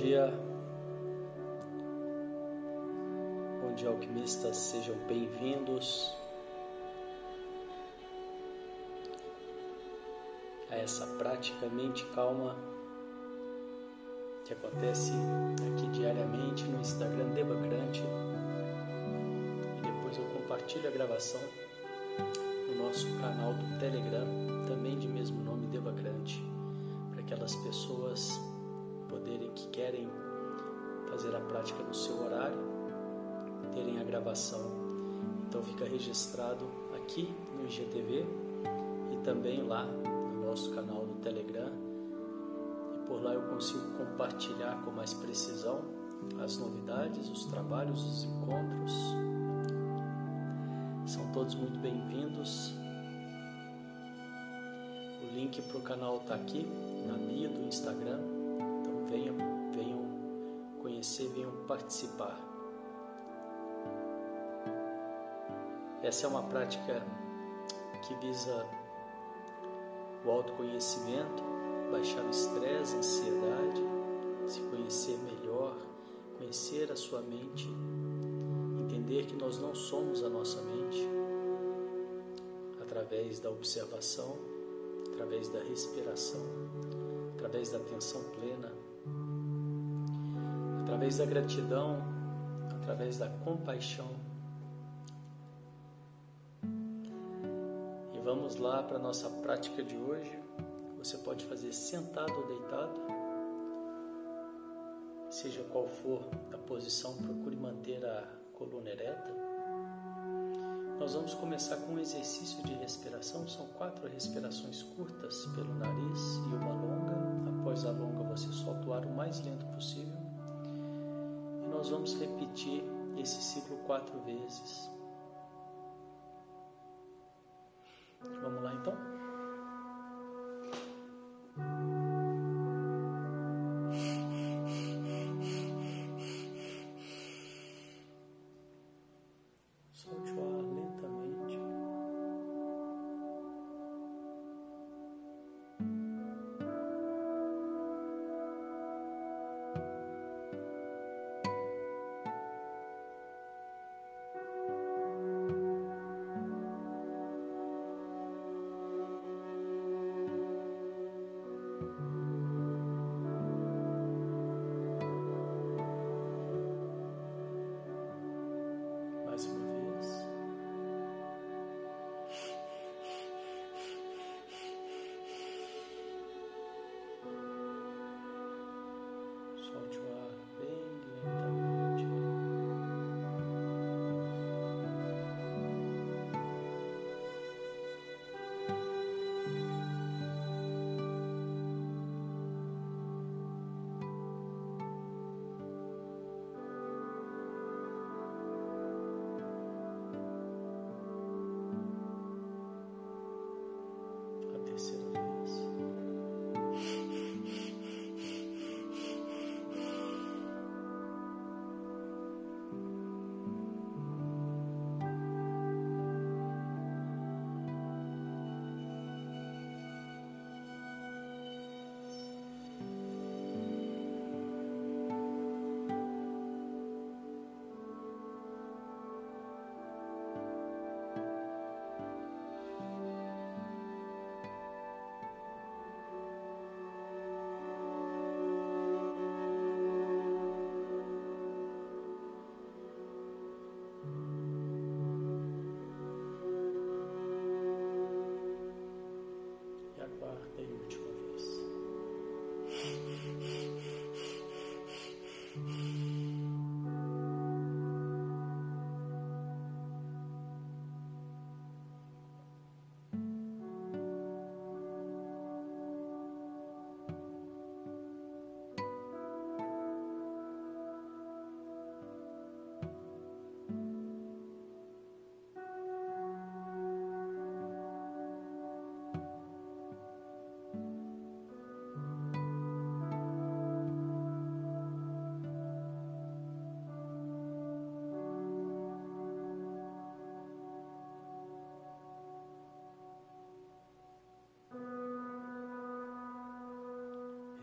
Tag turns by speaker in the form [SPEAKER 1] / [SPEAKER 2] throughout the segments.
[SPEAKER 1] Dia, bom dia, alquimistas, sejam bem-vindos a essa prática mente calma que acontece aqui diariamente no Instagram Devacrante e depois eu compartilho a gravação no nosso canal do Telegram, também de mesmo nome Devacrante, para aquelas pessoas poderem que querem fazer a prática no seu horário, terem a gravação. Então fica registrado aqui no IGTV e também lá no nosso canal do Telegram. E por lá eu consigo compartilhar com mais precisão as novidades, os trabalhos, os encontros. São todos muito bem-vindos. O link para o canal está aqui na bio do Instagram venham, venham conhecer, venham participar. Essa é uma prática que visa o autoconhecimento, baixar o estresse, a ansiedade, se conhecer melhor, conhecer a sua mente, entender que nós não somos a nossa mente, através da observação, através da respiração, através da atenção plena através da gratidão, através da compaixão. E vamos lá para a nossa prática de hoje. Você pode fazer sentado ou deitado, seja qual for a posição, procure manter a coluna ereta. Nós vamos começar com um exercício de respiração. São quatro respirações curtas pelo nariz e uma longa. Após a longa, você solta o ar o mais lento possível nós vamos repetir esse ciclo quatro vezes. Vamos lá então?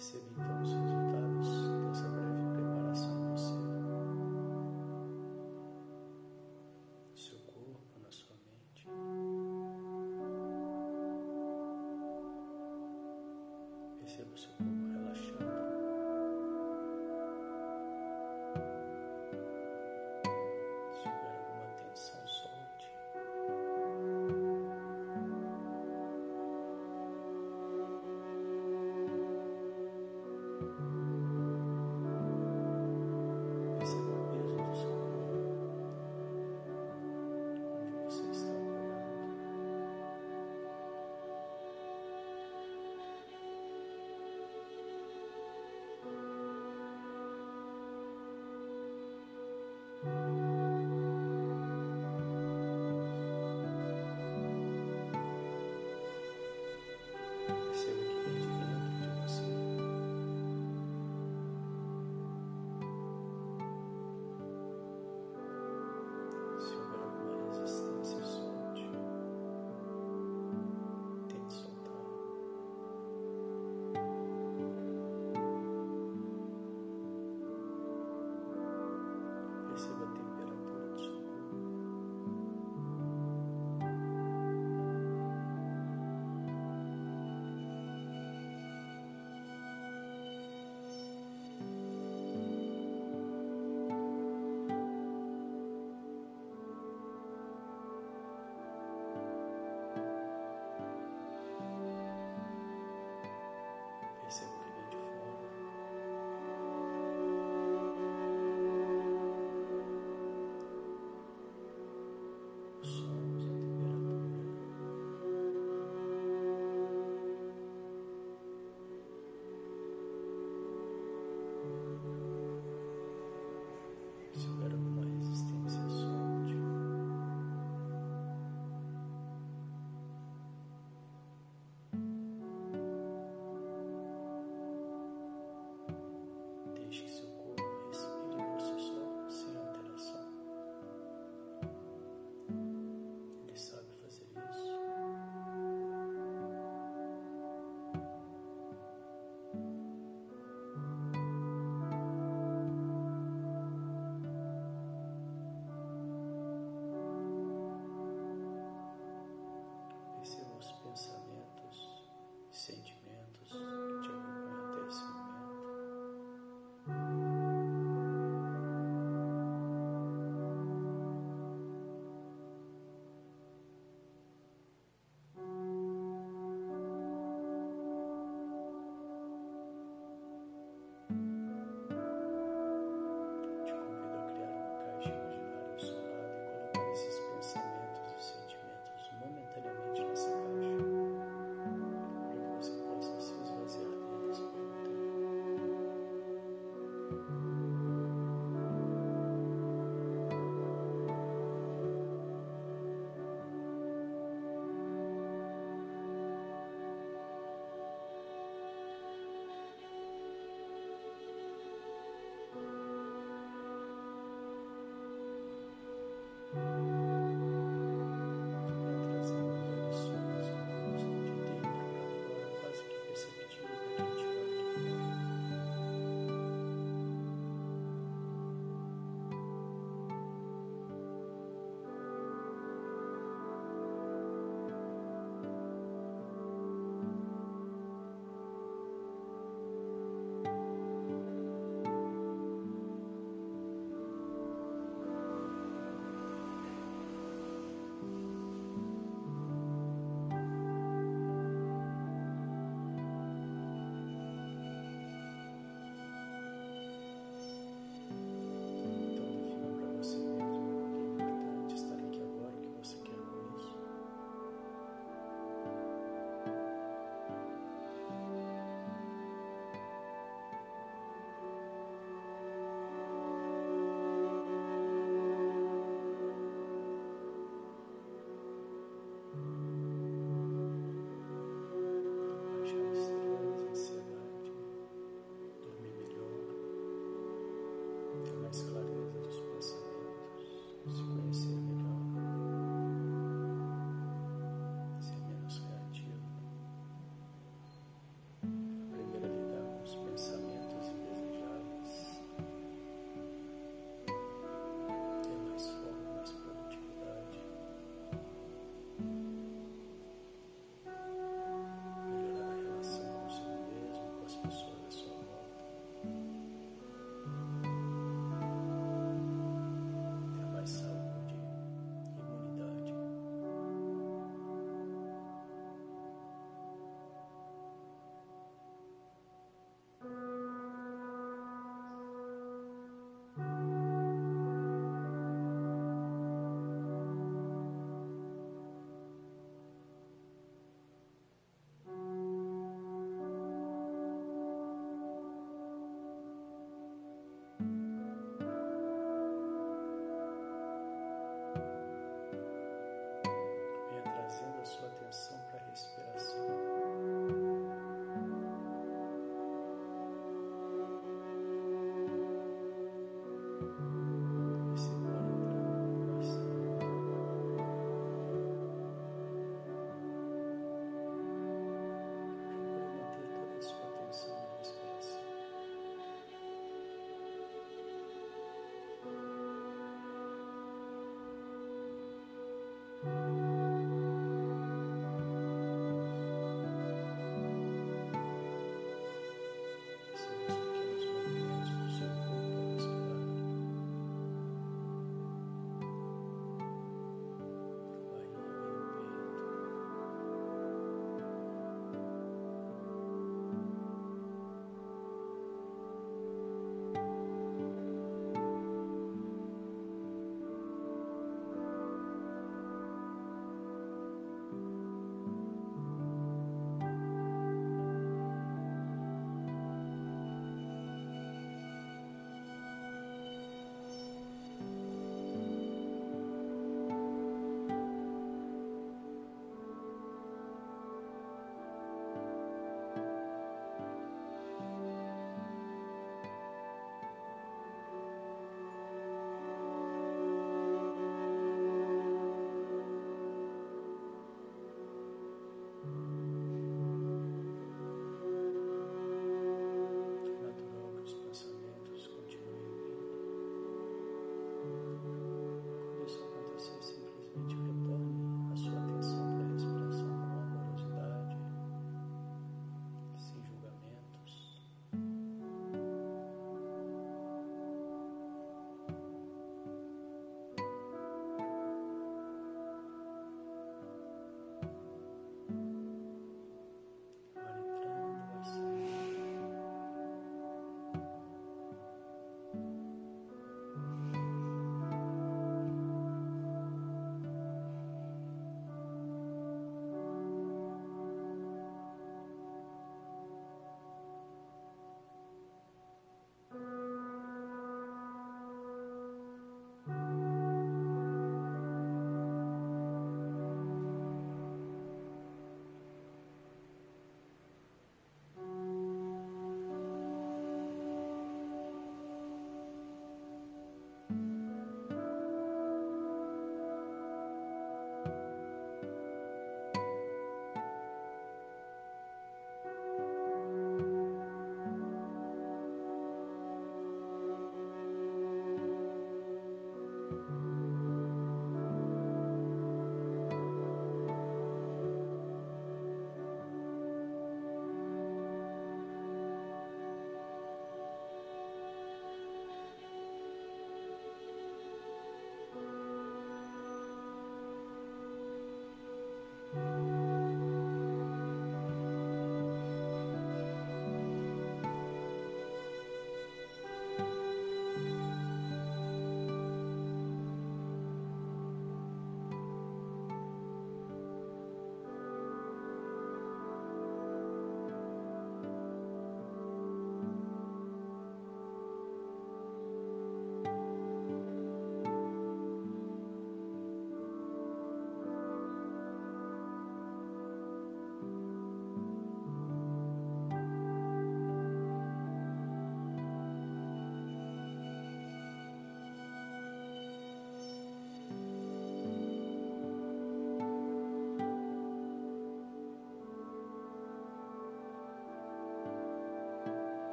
[SPEAKER 1] Receba então os resultados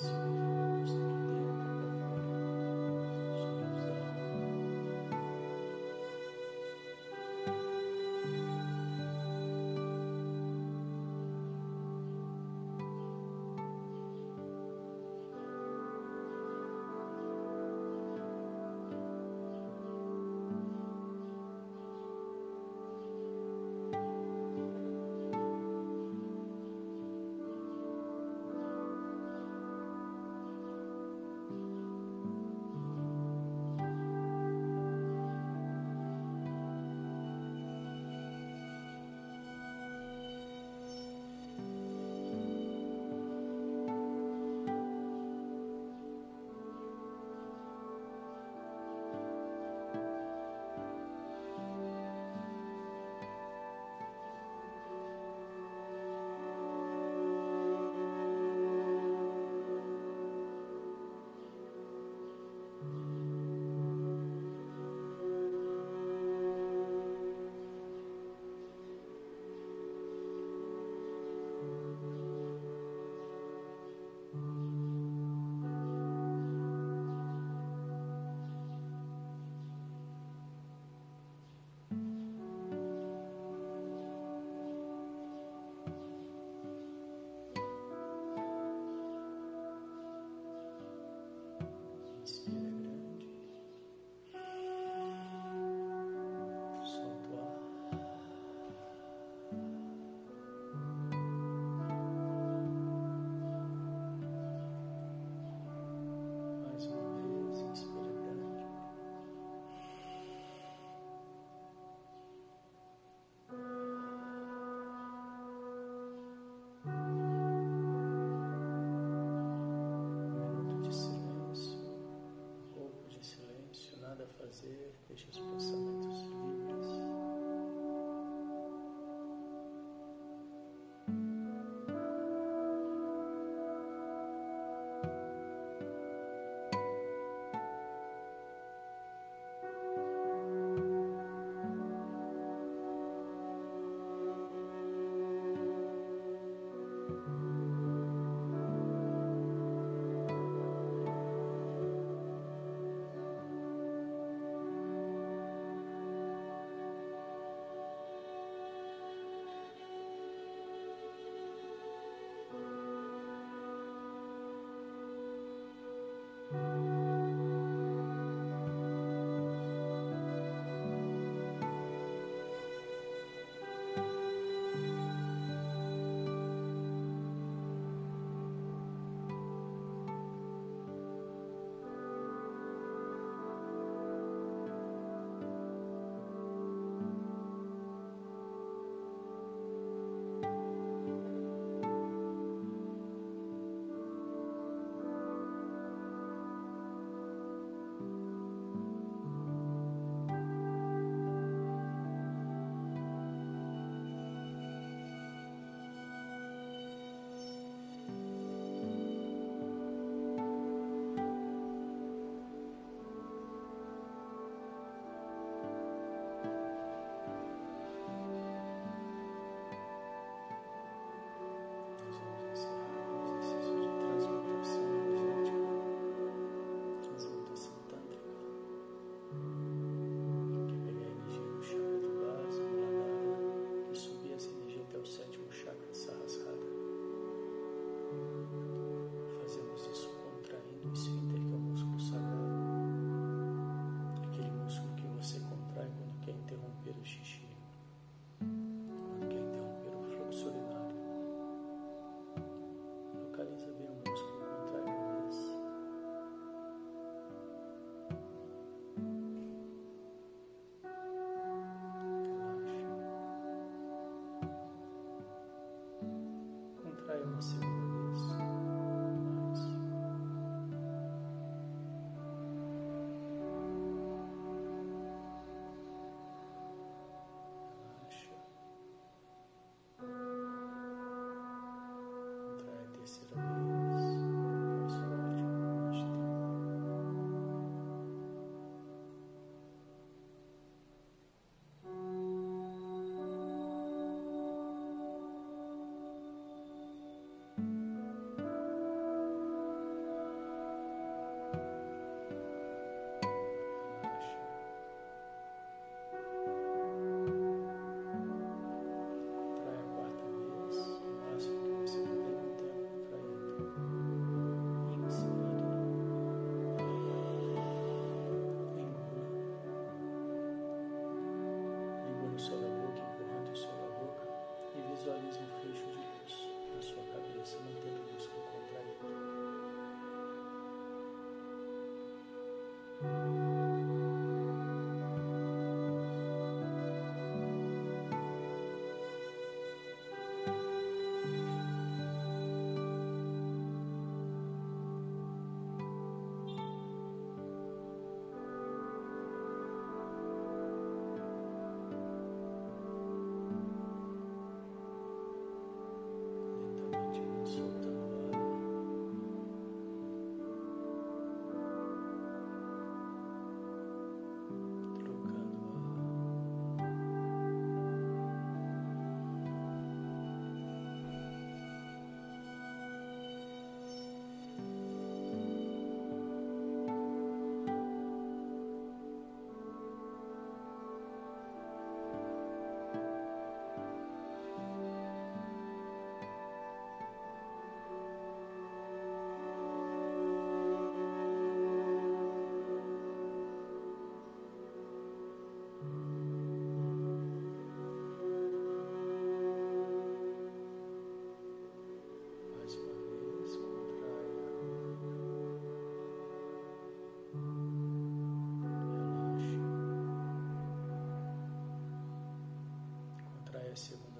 [SPEAKER 1] Jesus. prazer, deixa os pensamentos mercy. é segunda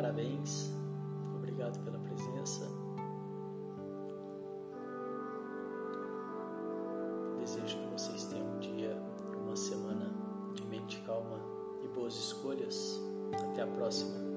[SPEAKER 1] parabéns. Obrigado pela presença. Desejo que vocês tenham um dia, uma semana de mente calma e boas escolhas. Até a próxima.